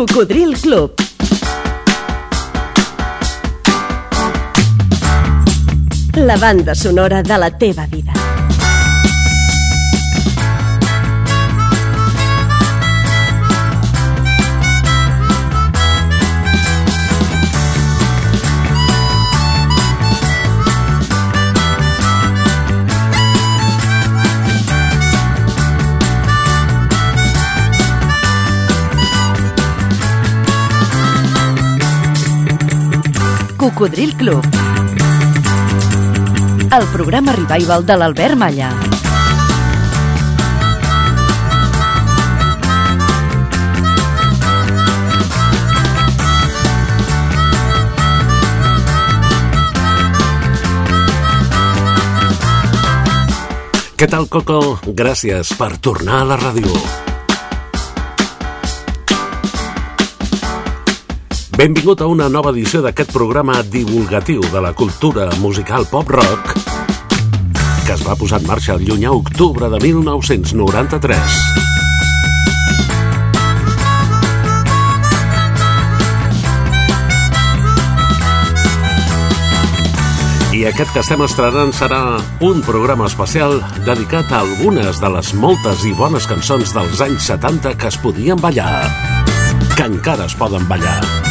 Cocodril Club. La banda sonora de la teva vida. Cocodril Club. El programa revival de l'Albert Malla. Què tal, Coco? Gràcies per tornar a la ràdio. Benvingut a una nova edició d'aquest programa divulgatiu de la cultura musical pop-rock que es va posar en marxa el llunyà octubre de 1993. I aquest que estem estrenant serà un programa especial dedicat a algunes de les moltes i bones cançons dels anys 70 que es podien ballar, que encara es poden ballar.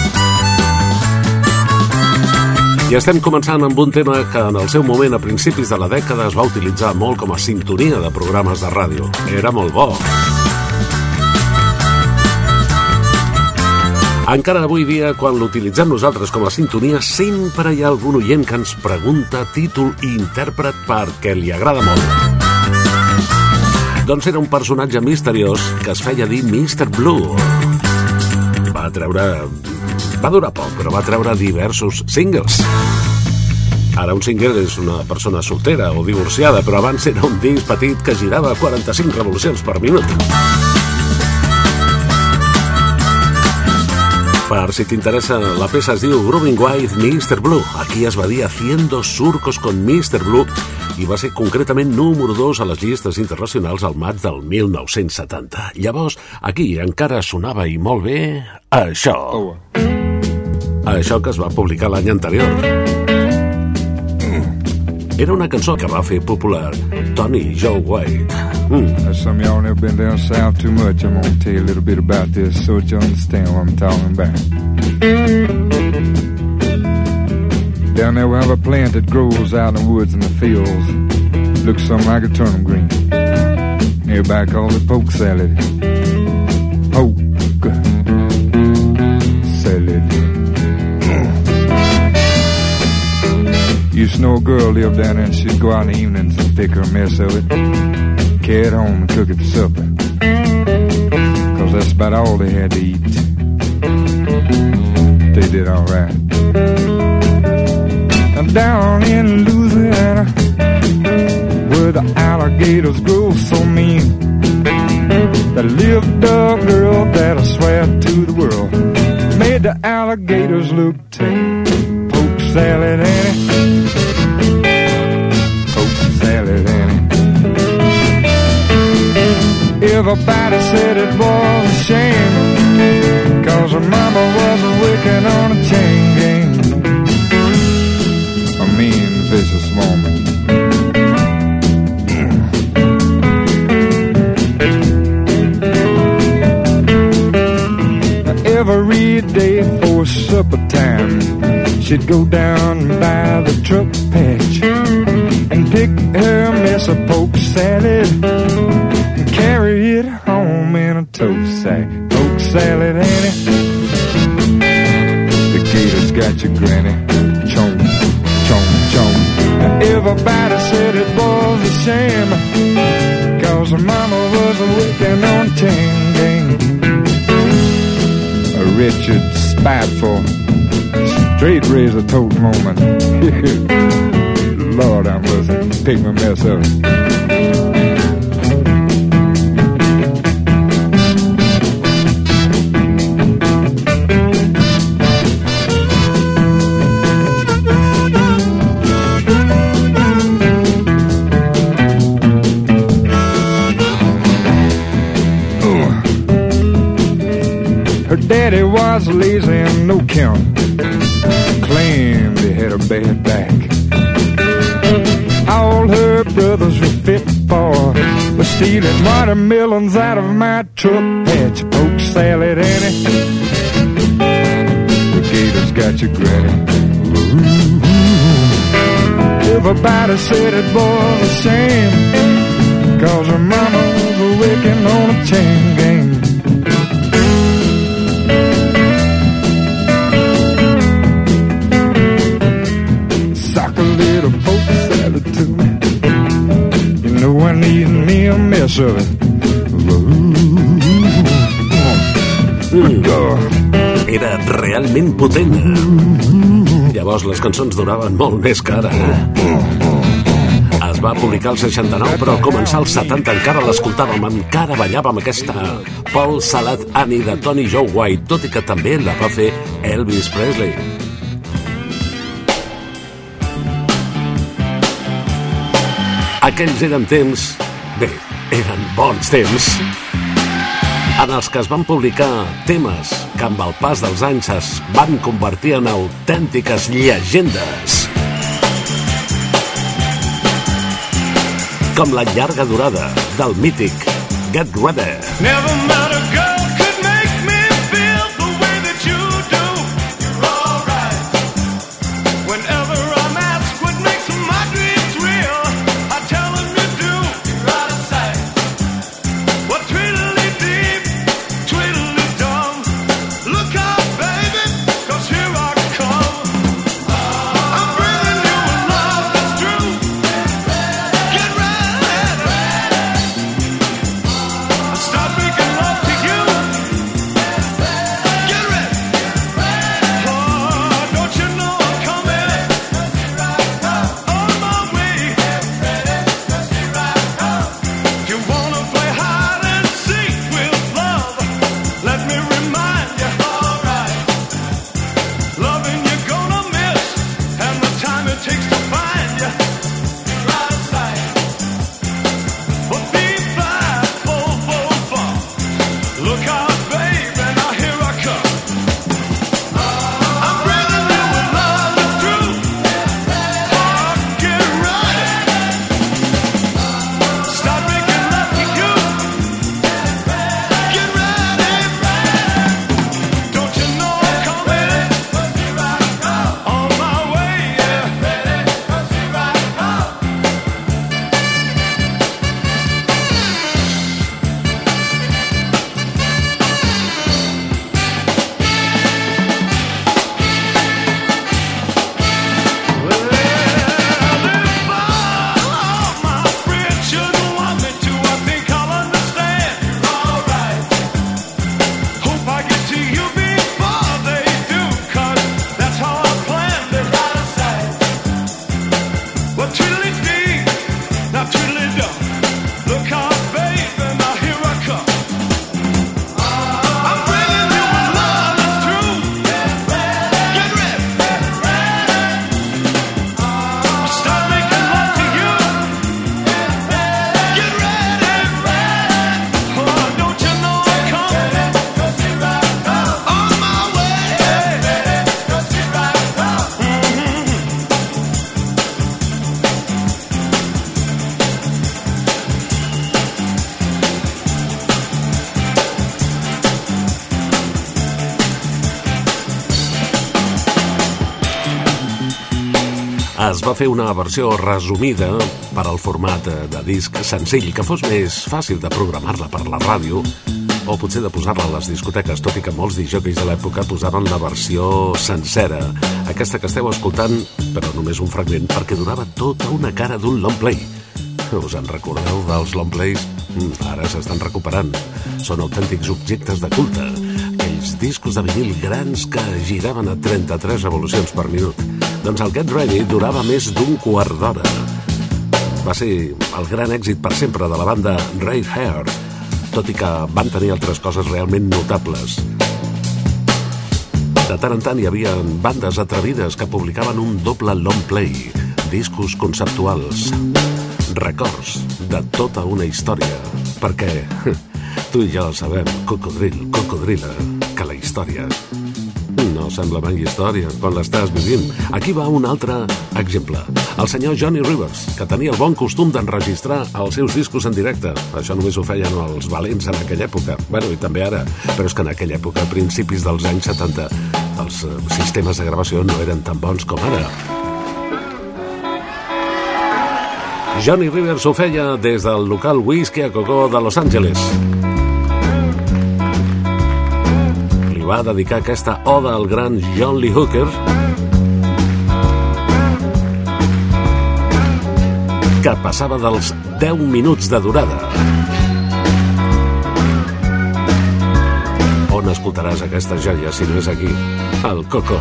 I estem començant amb un tema que en el seu moment, a principis de la dècada, es va utilitzar molt com a sintonia de programes de ràdio. Era molt bo. Encara avui dia, quan l'utilitzem nosaltres com a sintonia, sempre hi ha algun oient que ens pregunta títol i intèrpret perquè li agrada molt. Doncs era un personatge misteriós que es feia dir Mr. Blue. Va treure va durar poc, però va treure diversos singles. Ara un single és una persona soltera o divorciada, però abans era un disc petit que girava 45 revolucions per minut. Per si t'interessa, la peça es diu Grooving White Mr. Blue. Aquí es va dir Haciendo surcos con Mr. Blue i va ser concretament número 2 a les llistes internacionals al maig del 1970. Llavors, aquí encara sonava i molt bé això. Oh. Això que es va publicar l'any anterior. Era una cançó que va fer popular Tony Joe White. Mm. Some of y'all never been down south too much. I'm gonna tell you a little bit about this so you understand what I'm talking about. Down there we have a plant that grows out in the woods and the fields. Looks something like a turnip green. Everybody calls it poke salad. Poke salad. Used to know a girl lived down there and she'd go out in the evenings and pick her a mess of it, carry it home and cook it for supper. Cause that's about all they had to eat. They did alright. And down in Louisiana, where the alligators grow so mean, there lived a girl that I swear to the world made the alligators look tame. Poke salad, Annie. Everybody said it was a shame Cause her mama was a wicked on a chain gang. A mean, vicious woman. Every day for supper time She'd go down by the truck patch And pick her mess of poke salad and carry it home in a tote sack. Poke salad, Annie. The gator's got your granny. Chomp, chomp, chomp. Everybody said it was a shame. Cause her mama was wicked on chain. A Richard spiteful, straight razor tote moment. Lord, I must pick my mess up. Her daddy was lazy and no count. Stealing watermelons out of my truck. Patch poke salad, Annie. The gators got your granny. Ooh. Everybody said it was a shame. Cause her mama was working on a chain Mm. Era realment potent. Llavors les cançons duraven molt més que ara. Es va publicar el 69, però al començar els 70 encara l'escoltàvem, encara ballàvem aquesta Paul Salat Annie de Tony Joe White, tot i que també la va fer Elvis Presley. Aquells eren temps... Bé, eren bons temps en els que es van publicar temes que amb el pas dels anys es van convertir en autèntiques llegendes. Com la llarga durada del mític Get Ready. Never met a girl fer una versió resumida per al format eh, de disc senzill, que fos més fàcil de programar-la per la ràdio o potser de posar-la a les discoteques, tot i que molts disjockeys de l'època posaven la versió sencera, aquesta que esteu escoltant, però només un fragment, perquè durava tota una cara d'un long play. Us en recordeu dels long plays? Mm, Ara s'estan recuperant. Són autèntics objectes de culte. Aquells discos de vinil grans que giraven a 33 revolucions per minut. Doncs el Get Ready durava més d'un quart d'hora. Va ser el gran èxit per sempre de la banda Ray Hair, tot i que van tenir altres coses realment notables. De tant en tant hi havia bandes atrevides que publicaven un doble long play, discos conceptuals, records de tota una història, perquè tu i jo sabem, cocodril, cocodrila, que la història no sembla mai història quan l'estàs vivint. Aquí va un altre exemple. El senyor Johnny Rivers, que tenia el bon costum d'enregistrar els seus discos en directe. Això només ho feien els valents en aquella època. Bueno, i també ara. Però és que en aquella època, a principis dels anys 70, els eh, sistemes de gravació no eren tan bons com ara. Johnny Rivers ho feia des del local Whisky a Coco de Los Angeles. Va dedicar aquesta oda al gran John Lee Hooker que passava dels 10 minuts de durada. On escoltaràs aquesta joia si no és aquí, al Coco?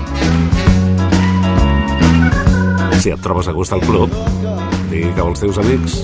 Si et trobes a gust al club, digue als teus amics.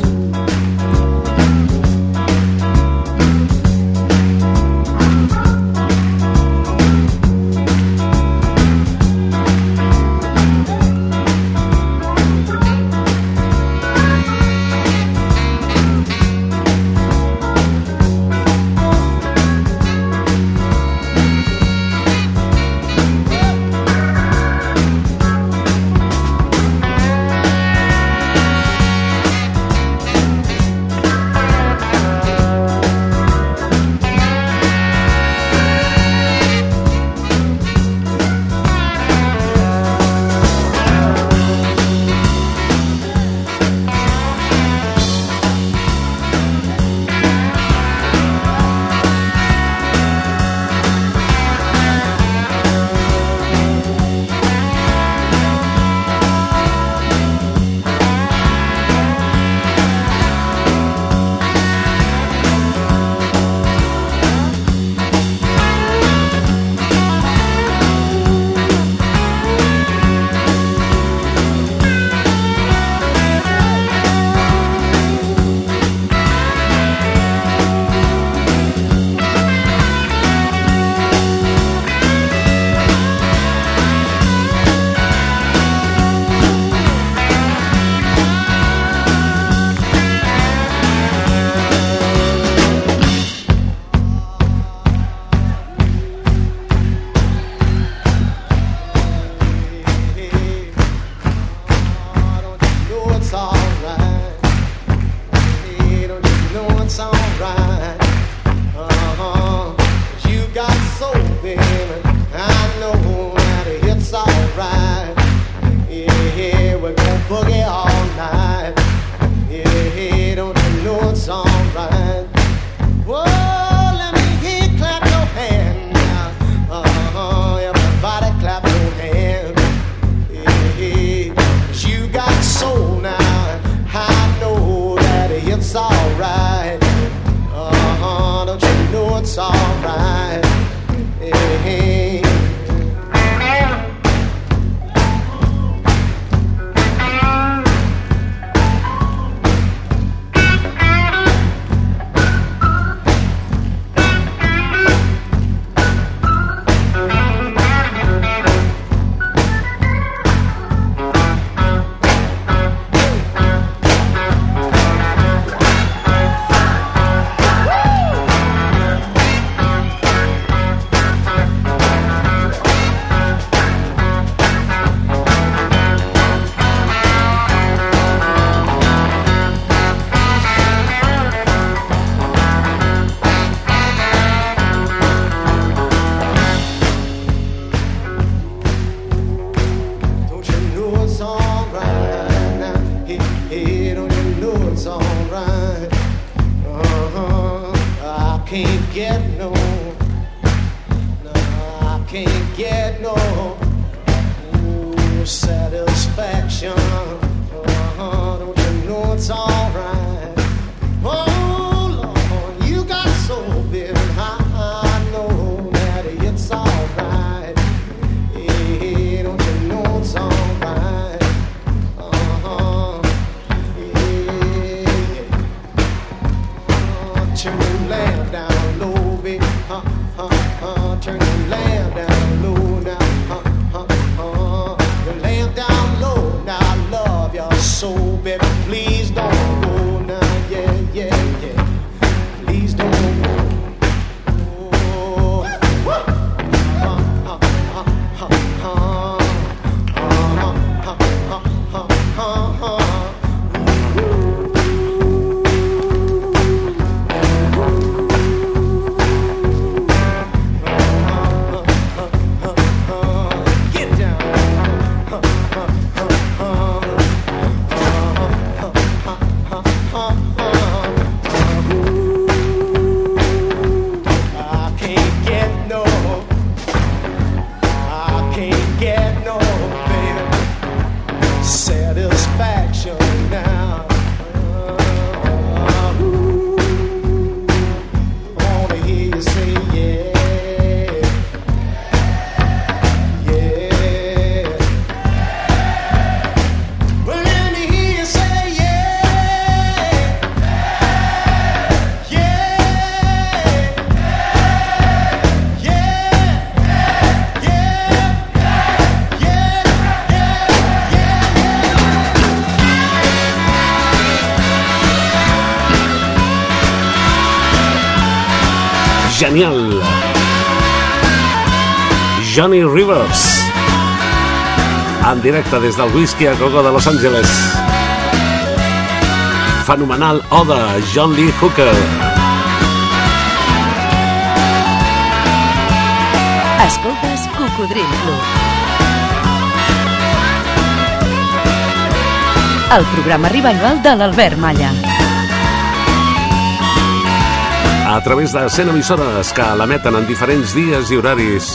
Genial. Johnny Rivers. En directe des del Whisky a Gogo de Los Angeles. Fenomenal Oda, John Lee Hooker. Escoltes Cocodril Club. El programa revival de l'Albert Malla. A través de 100 emissores que l'emeten en diferents dies i horaris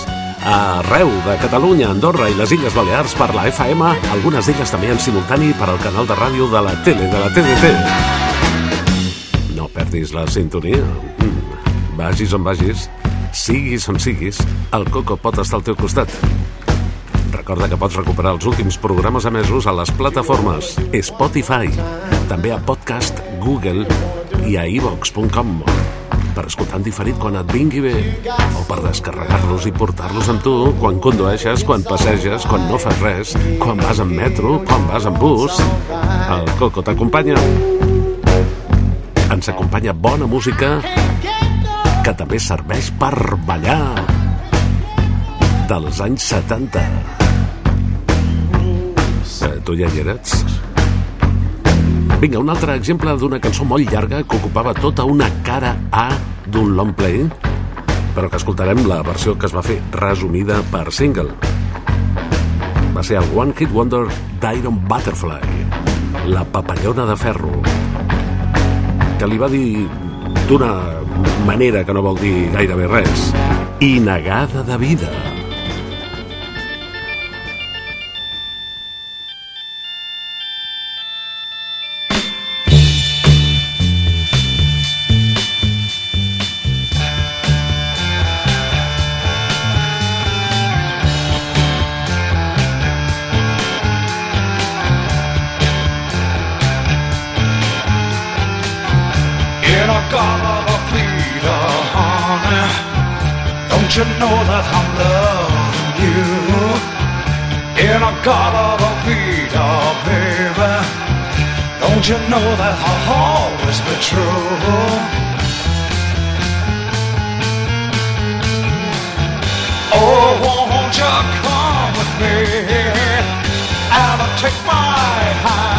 arreu de Catalunya, Andorra i les Illes Balears per la FM, algunes d'elles també en simultani per al canal de ràdio de la tele, de la TDT. No perdis la sintonia. Mm. Vagis on vagis, siguis on siguis, el Coco pot estar al teu costat. Recorda que pots recuperar els últims programes emesos a les plataformes Spotify, també a Podcast, Google i a iVox.com per escoltar en diferit quan et vingui bé o per descarregar-los i portar-los amb tu quan condueixes, quan passeges, quan no fas res, quan vas en metro, quan vas en bus. El Coco t'acompanya. Ens acompanya bona música que també serveix per ballar dels anys 70. Eh, tu ja hi eres? Vinga, un altre exemple d'una cançó molt llarga que ocupava tota una cara A d'un long play, però que escoltarem la versió que es va fer resumida per single. Va ser el One Hit Wonder d'Iron Butterfly, la papallona de ferro, que li va dir d'una manera que no vol dir gairebé res, i negada de vida. Always be true? Oh, won't you come with me and take my hand?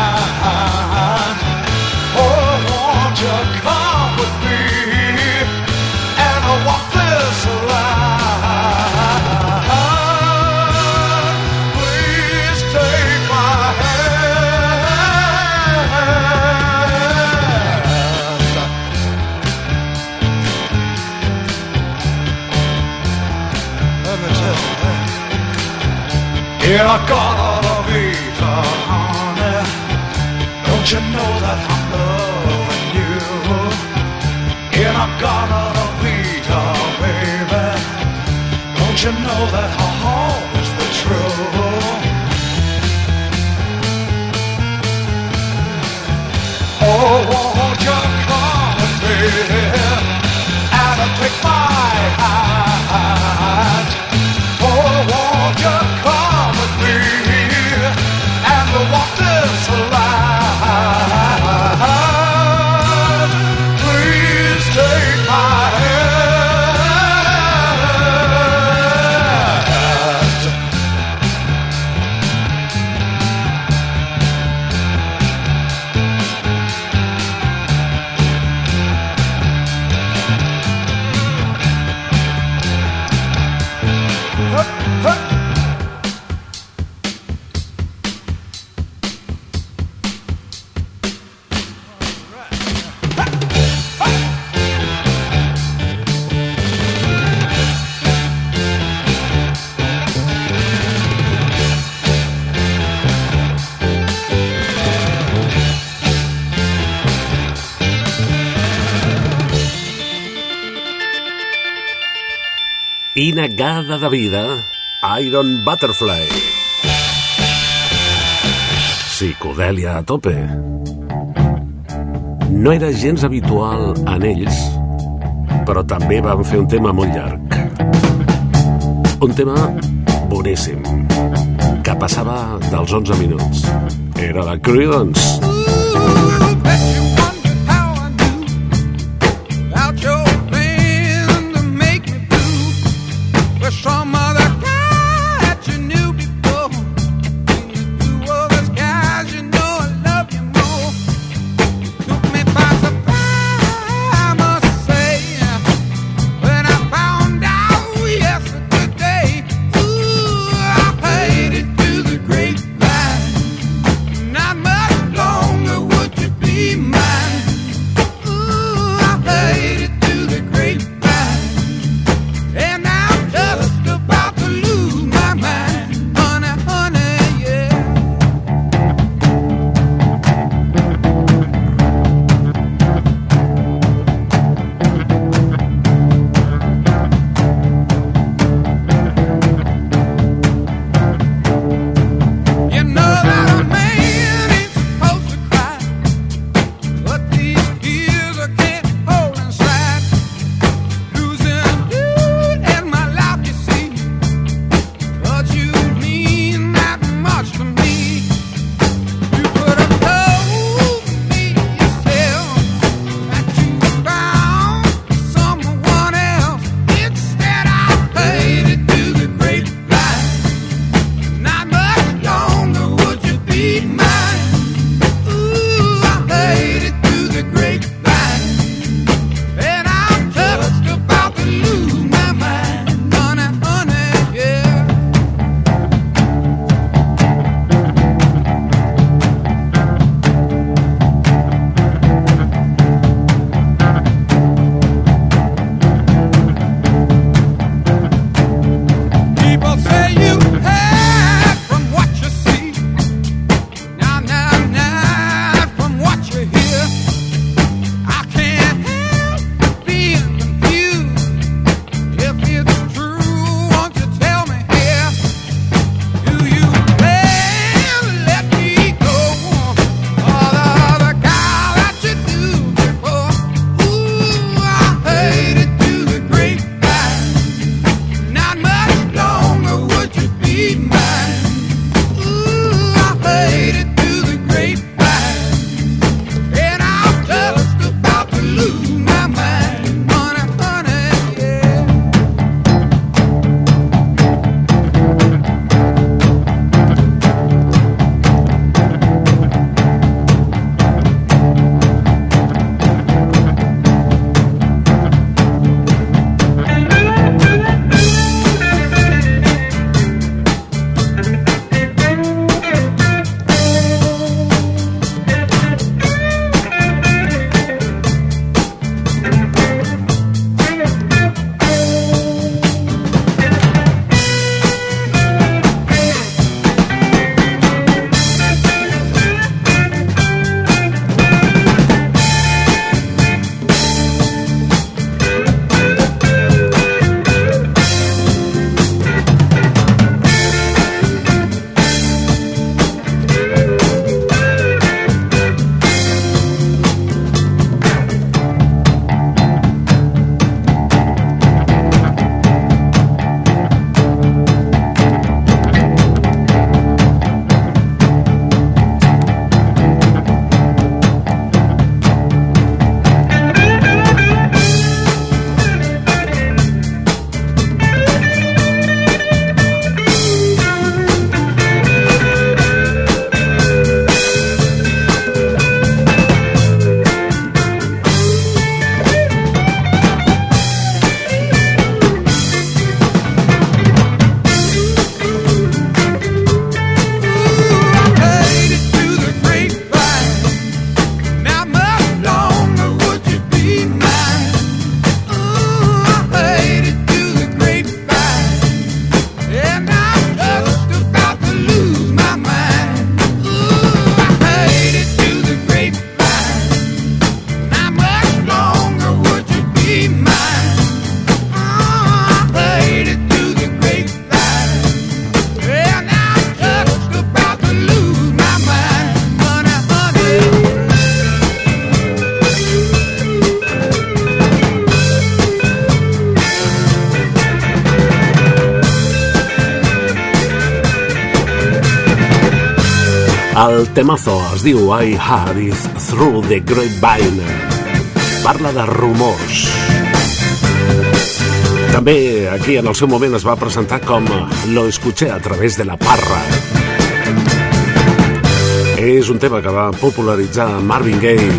You know that i negada de vida, Iron Butterfly. Psicodèlia a tope. No era gens habitual en ells, però també van fer un tema molt llarg. Un tema boníssim, que passava dels 11 minuts. Era la Creedence. Bet temazo es diu I had Is Through the Grapevine. Parla de rumors. També aquí en el seu moment es va presentar com Lo escuché a través de la parra. És un tema que va popularitzar Marvin Gaye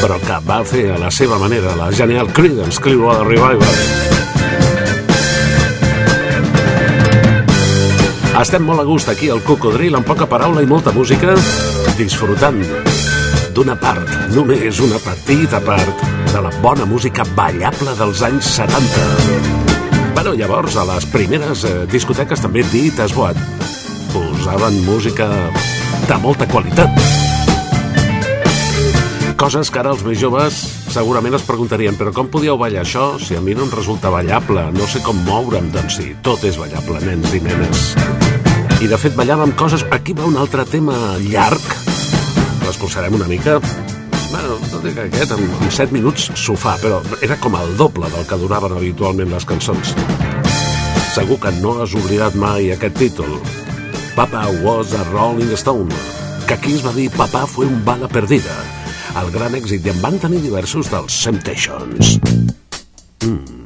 però que va fer a la seva manera la genial Creedence Clearwater Revival. Estem molt a gust aquí al Cocodril, amb poca paraula i molta música, disfrutant d'una part, només una petita part, de la bona música ballable dels anys 70. Bueno, llavors, a les primeres eh, discoteques també dit esboat, posaven música de molta qualitat. Coses que ara els més joves segurament es preguntarien però com podíeu ballar això si a mi no em resulta ballable? No sé com moure'm. Doncs sí, tot és ballable, nens i nenes. I de fet ballàvem coses... Aquí va un altre tema llarg. L'escurçarem una mica. Bueno, no dic que aquest, en, en 7 minuts s'ho fa, però era com el doble del que duraven habitualment les cançons. Segur que no has oblidat mai aquest títol. Papa was a Rolling Stone, que aquí es va dir Papà fue un bala perdida, el gran èxit i en van tenir diversos dels Temptations. It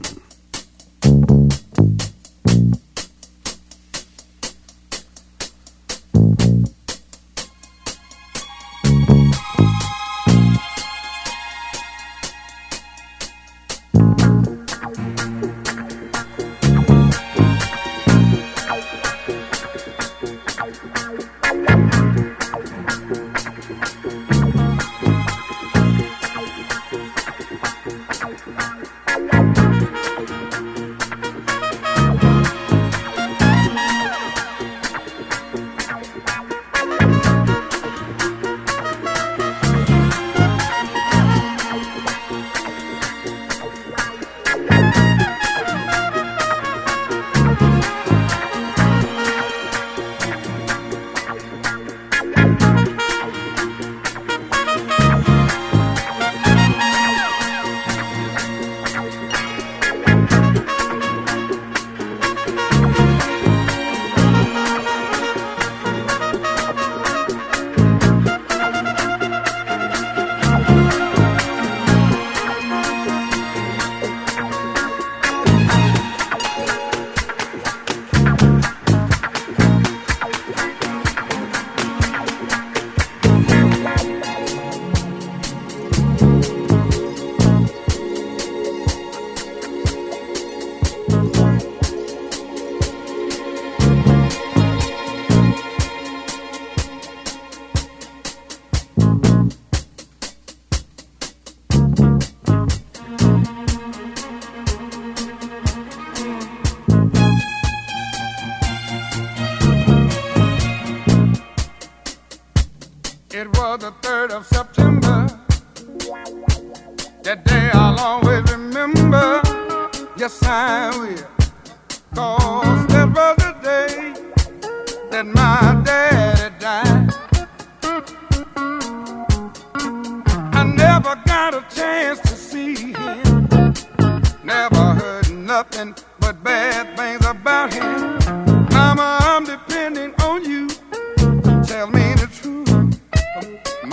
was the 3rd of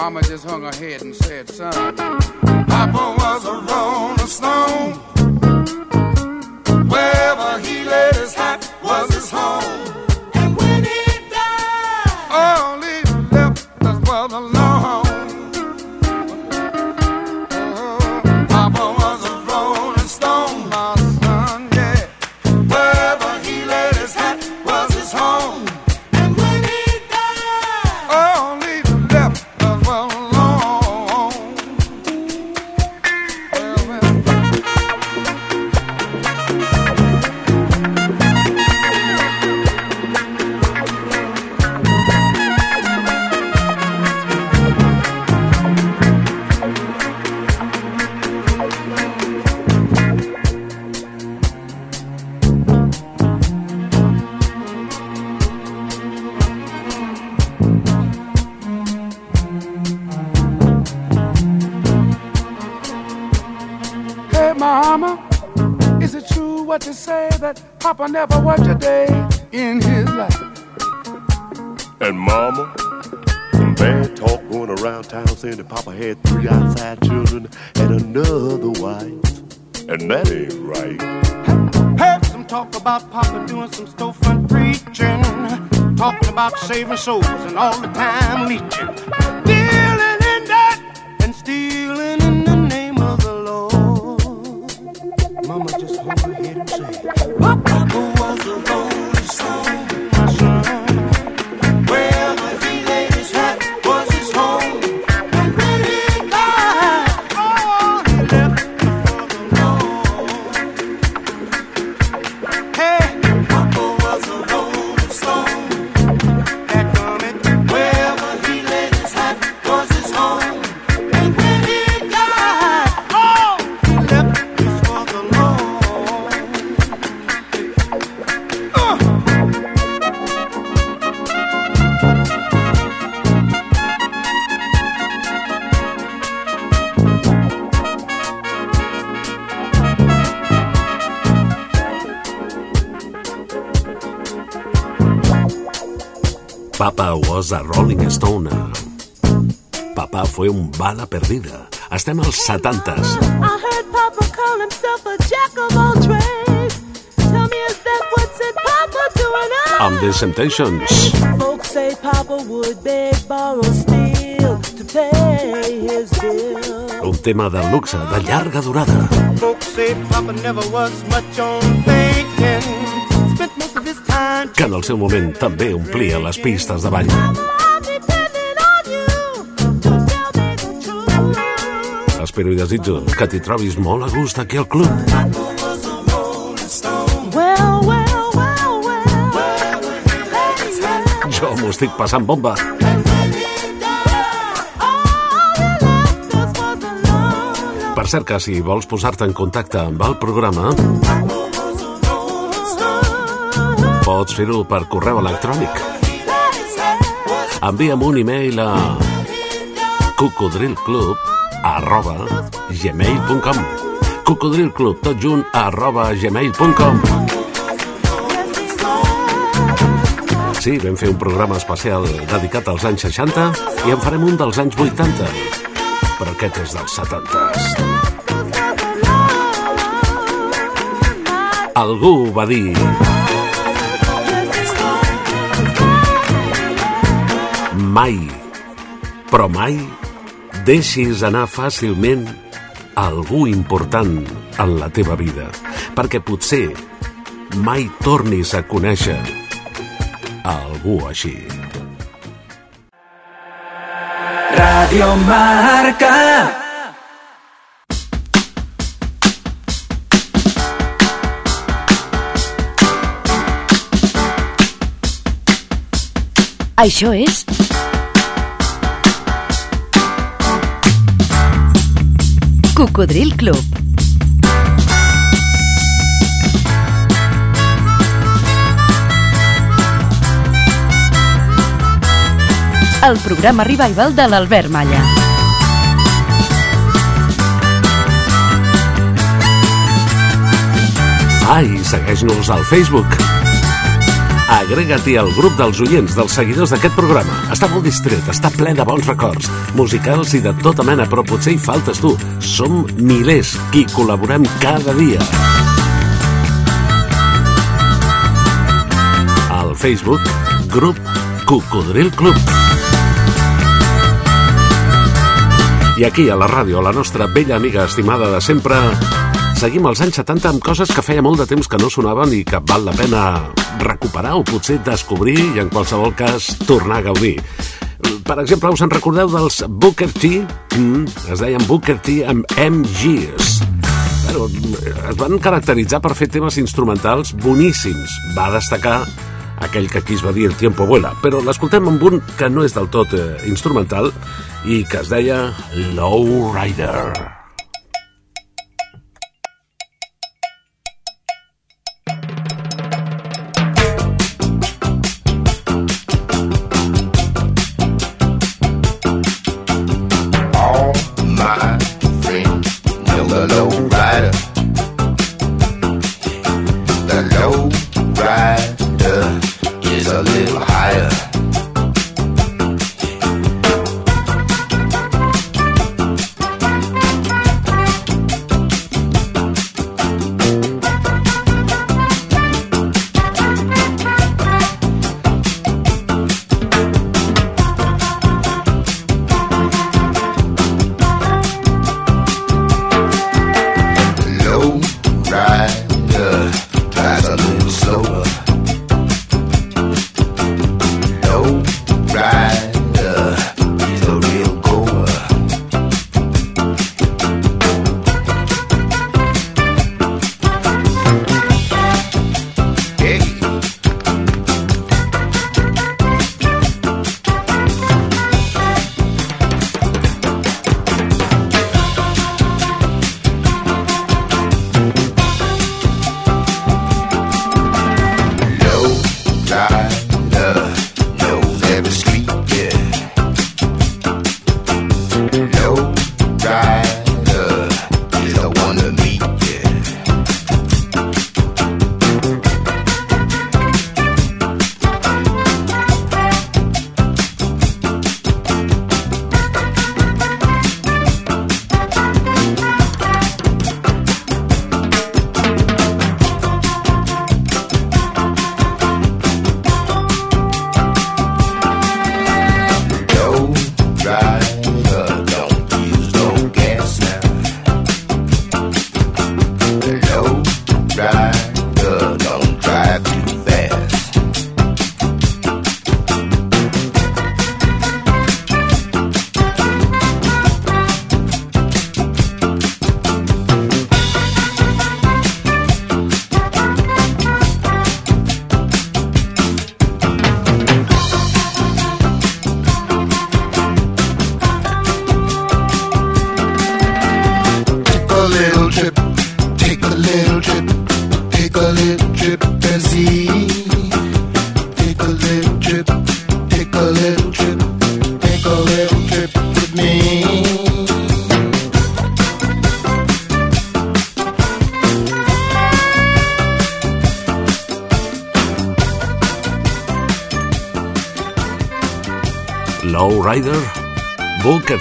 Mama just hung her head and said, son, Papa was a rolling stone. Wherever he laid his hat was his home. Saving souls and all the time A Rolling Stone. Papá fue un bala perdida. Estem als 70s. I heard Papa call himself a jack of all trades. Tell me, is that what's in Papa doing up? Amb The Temptations. Folks say Papa would beg, borrow, steal to pay his bill. Un tema de luxe, de llarga durada. Folks say Papa never was much on thinking. El seu moment també omplia les pistes de ball. Espero i desitjo que t'hi trobis molt a gust aquí al club. Jo m'ho estic passant bomba. Per cert que si vols posar-te en contacte amb el programa, pots fer-ho per correu electrònic. Envia'm un e-mail a cocodrilclub arroba gmail.com cocodrilclub tot junt arroba gmail.com Sí, vam fer un programa especial dedicat als anys 60 i en farem un dels anys 80 però aquest és dels 70s Algú va dir mai, però mai deixis anar fàcilment algú important en la teva vida, perquè potser mai tornis a conèixer algú així. Radio Marca. Això és Cocodril Club. El programa revival de l'Albert Malla. Ai, segueix-nos al Facebook. Agrega-t'hi al grup dels oients, dels seguidors d'aquest programa. Està molt distret, està ple de bons records, musicals i de tota mena, però potser hi faltes tu. Som milers qui col·laborem cada dia. Al Facebook, grup Cocodril Club. I aquí, a la ràdio, la nostra vella amiga estimada de sempre, seguim els anys 70 amb coses que feia molt de temps que no sonaven i que val la pena recuperar o potser descobrir i en qualsevol cas tornar a gaudir. Per exemple, us en recordeu dels Booker T? Mm, es deien Booker T amb MGs. Però es van caracteritzar per fer temes instrumentals boníssims. Va destacar aquell que aquí es va dir El tiempo vuela, però l'escoltem amb un que no és del tot eh, instrumental i que es deia Low Rider.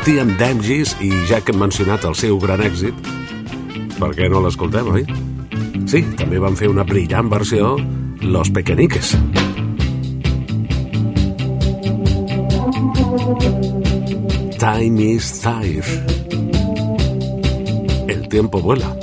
T and Damages i ja que hem mencionat el seu gran èxit, per què no l'escoltem, oi? Sí, també van fer una brillant versió Los Pequeñiques. Time is tire. El tiempo vuela.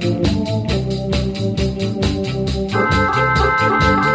thank you.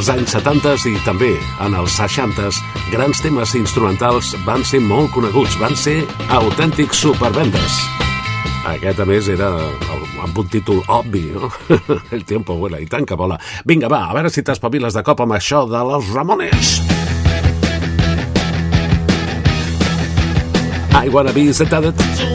Als anys 70 i també en els 60 grans temes instrumentals van ser molt coneguts, van ser autèntics supervendes. Aquest, a més, era el, amb un títol obvi, no? El tiempo vuela, i tant que vola. Vinga, va, a veure si t'espaviles de cop amb això de los Ramones. I wanna be sedated.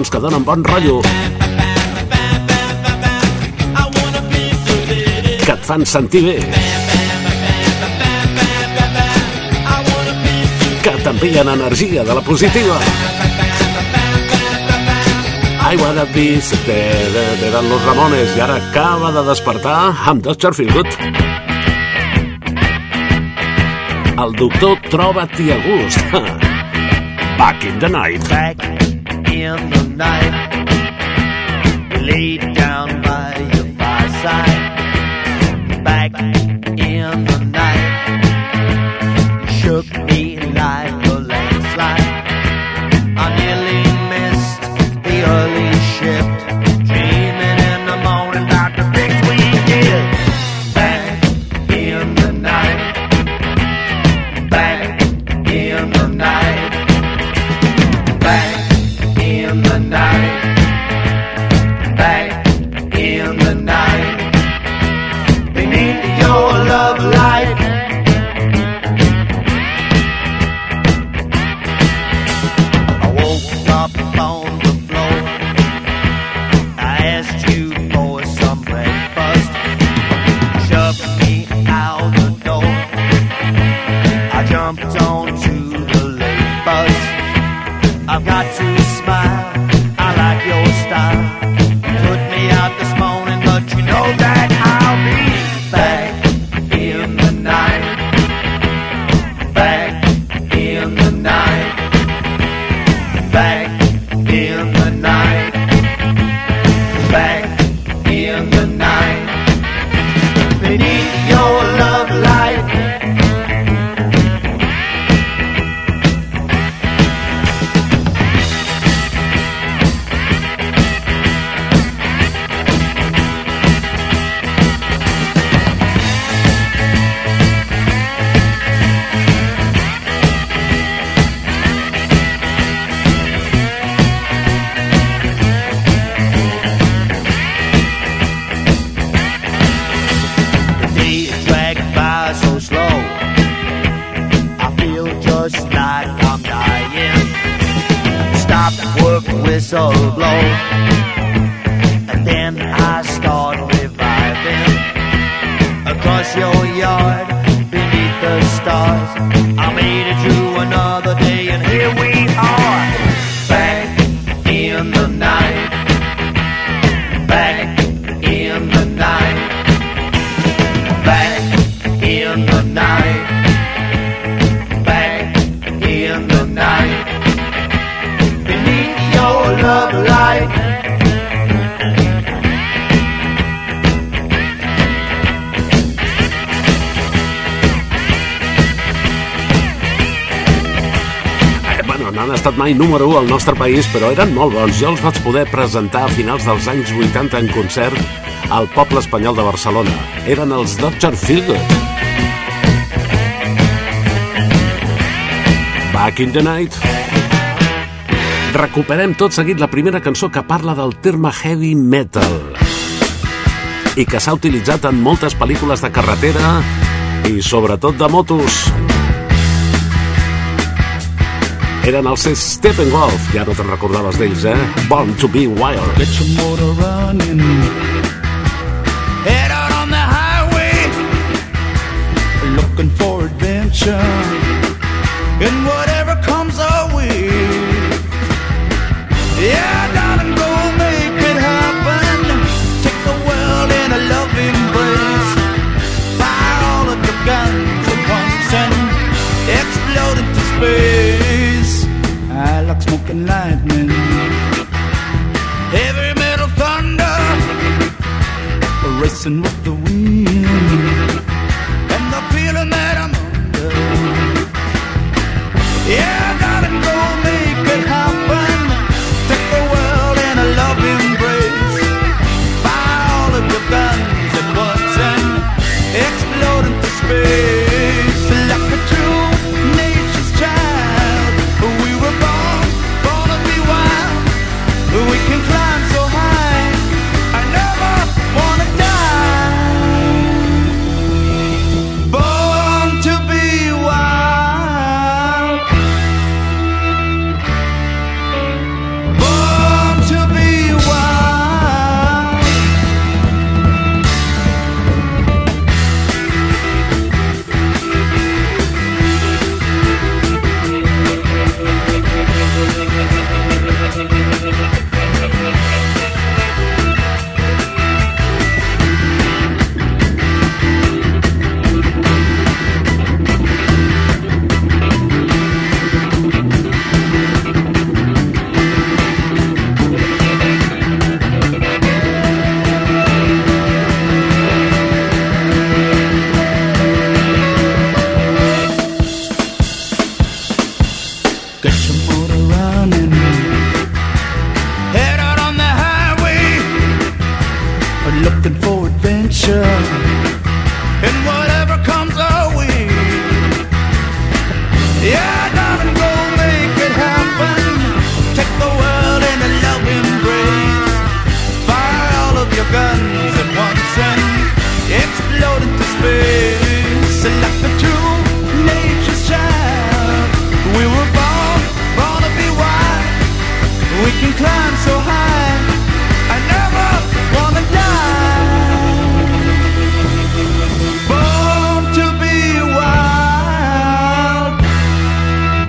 Cançons que donen bon rotllo, que et fan sentir bé, que t'envien energia de la positiva. I wanna be de los Ramones i ara acaba de despertar amb Dr. Feelgood. El doctor troba-t'hi a gust. Back in the night. back in the night. Laid down by your fireside. Mai número 1 al nostre país, però eren molt bons. Jo els vaig poder presentar a finals dels anys 80 en concert al poble espanyol de Barcelona. Eren els Dr. Feelgood. Back in the night. Recuperem tot seguit la primera cançó que parla del terme heavy metal i que s'ha utilitzat en moltes pel·lícules de carretera i sobretot de motos. Eren els Steppenwolf, ja no te'n recordaves d'ells, eh? Born to be wild. Get your motor running. Head out on the highway. Looking for adventure. And whatever And with the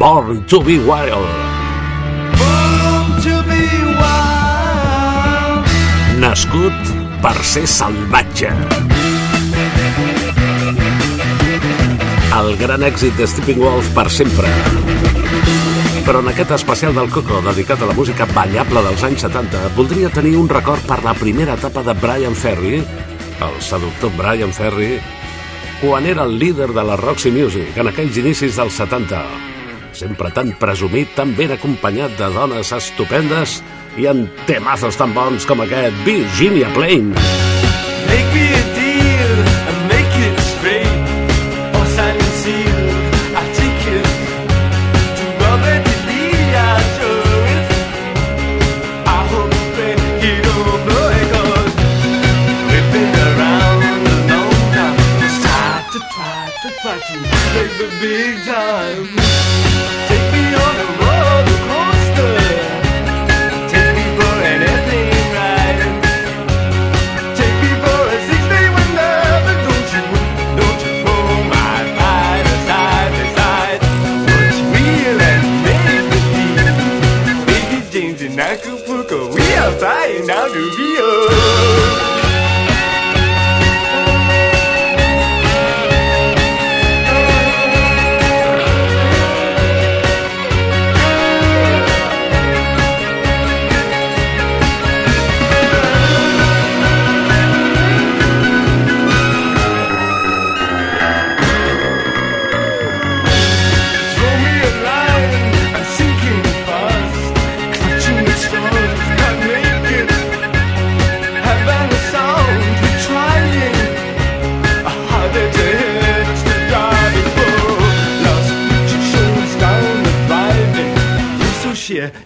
Born to be Wild. Born to be wild. Nascut per ser salvatge. El gran èxit de Stepping Wolf per sempre. Però en aquest especial del Coco, dedicat a la música ballable dels anys 70, voldria tenir un record per la primera etapa de Brian Ferry, el seductor Brian Ferry, quan era el líder de la Roxy Music en aquells inicis dels 70. Sempre tan presumit, tan ben acompanyat de dones estupendes i amb temazos tan bons com aquest Virginia Plain. Make me a deal and make it straight. Or and seal. I take it to Robert Lee. I. I hope that he don't know it 'cause we've been around a long time. It's time to try to try to make the big time.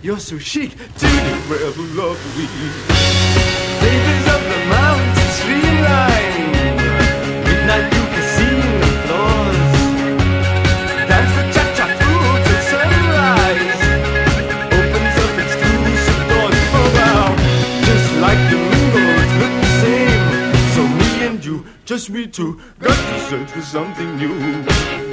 You're so chic, to the rebel of we. Ladies of the mountain streamline, midnight you can see the floors. Dance the cha-cha through till sunrise. Opens up exclusive doors for wow. Just like the mingles look the same. So me and you, just we two, got to search for something new.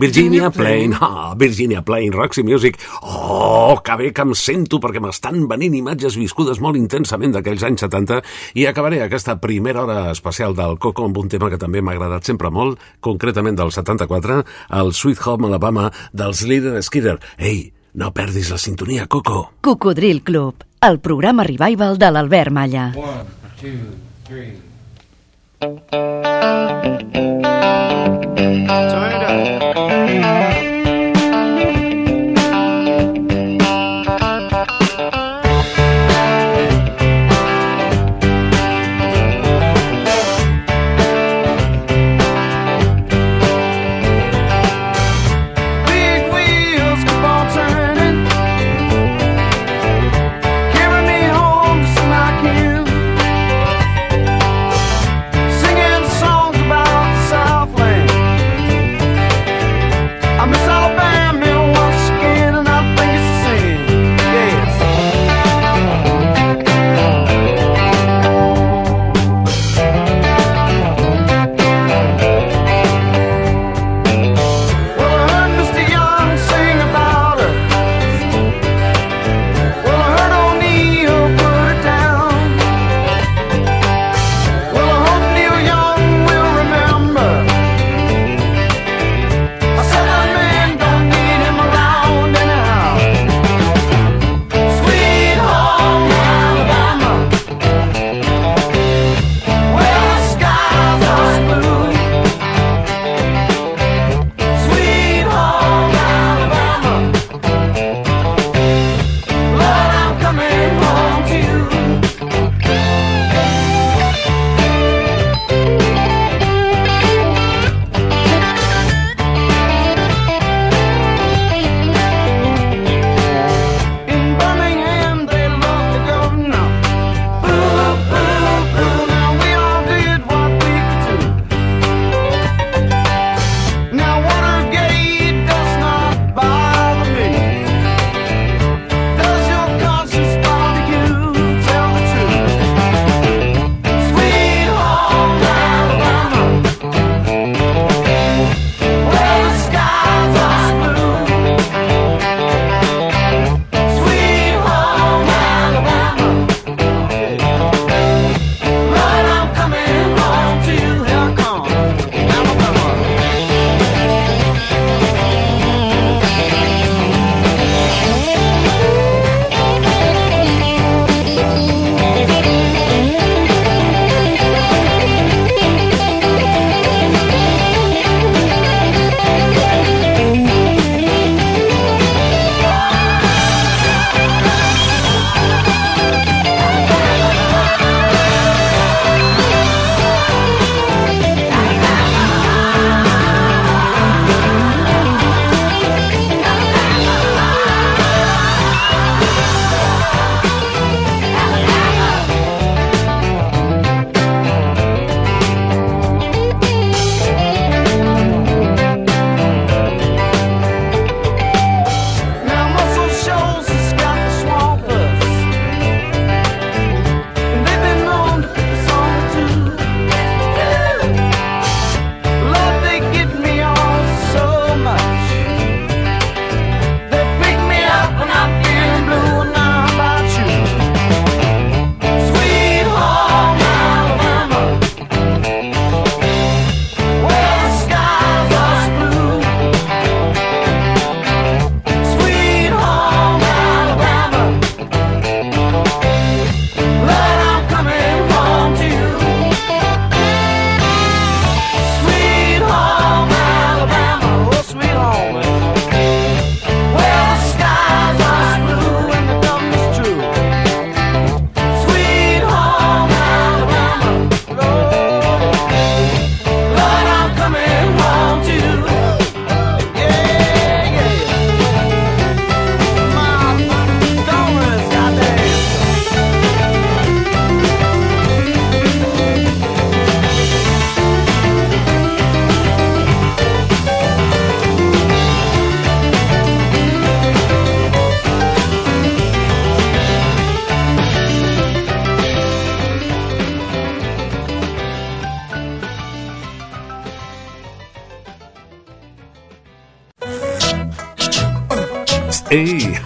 Virginia Plain. Ah, Virginia Plain, Roxy Music. Oh, que bé que em sento perquè m'estan venint imatges viscudes molt intensament d'aquells anys 70 i acabaré aquesta primera hora especial del Coco amb un tema que també m'ha agradat sempre molt, concretament del 74, el Sweet Home Alabama dels Leader Skidder. Ei, no perdis la sintonia, Coco. Cocodril Club, el programa revival de l'Albert Malla. One, two, three.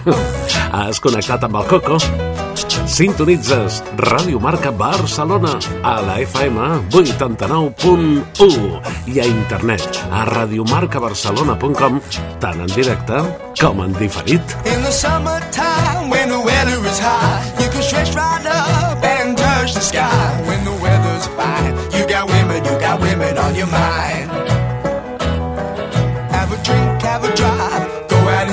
has connectat amb el Coco? Sintonitzes Ràdio Marca Barcelona a la FM 89.1 i a internet a radiomarcabarcelona.com tant en directe com en diferit. In the summertime, when the weather is high,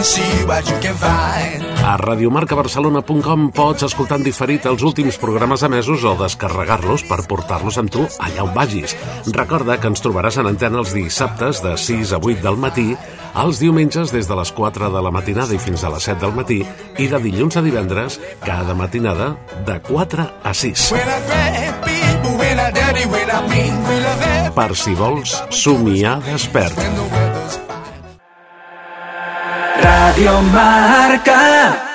and see what you can find. A radiomarcabarcelona.com pots escoltar en diferit els últims programes emesos o descarregar-los per portar-los amb tu allà on vagis. Recorda que ens trobaràs en antena els dissabtes de 6 a 8 del matí, els diumenges des de les 4 de la matinada i fins a les 7 del matí i de dilluns a divendres cada matinada de 4 a 6. When I grab people, when I dirty, when I mean, we love it. Per si vols somiar despert. Radio Marca.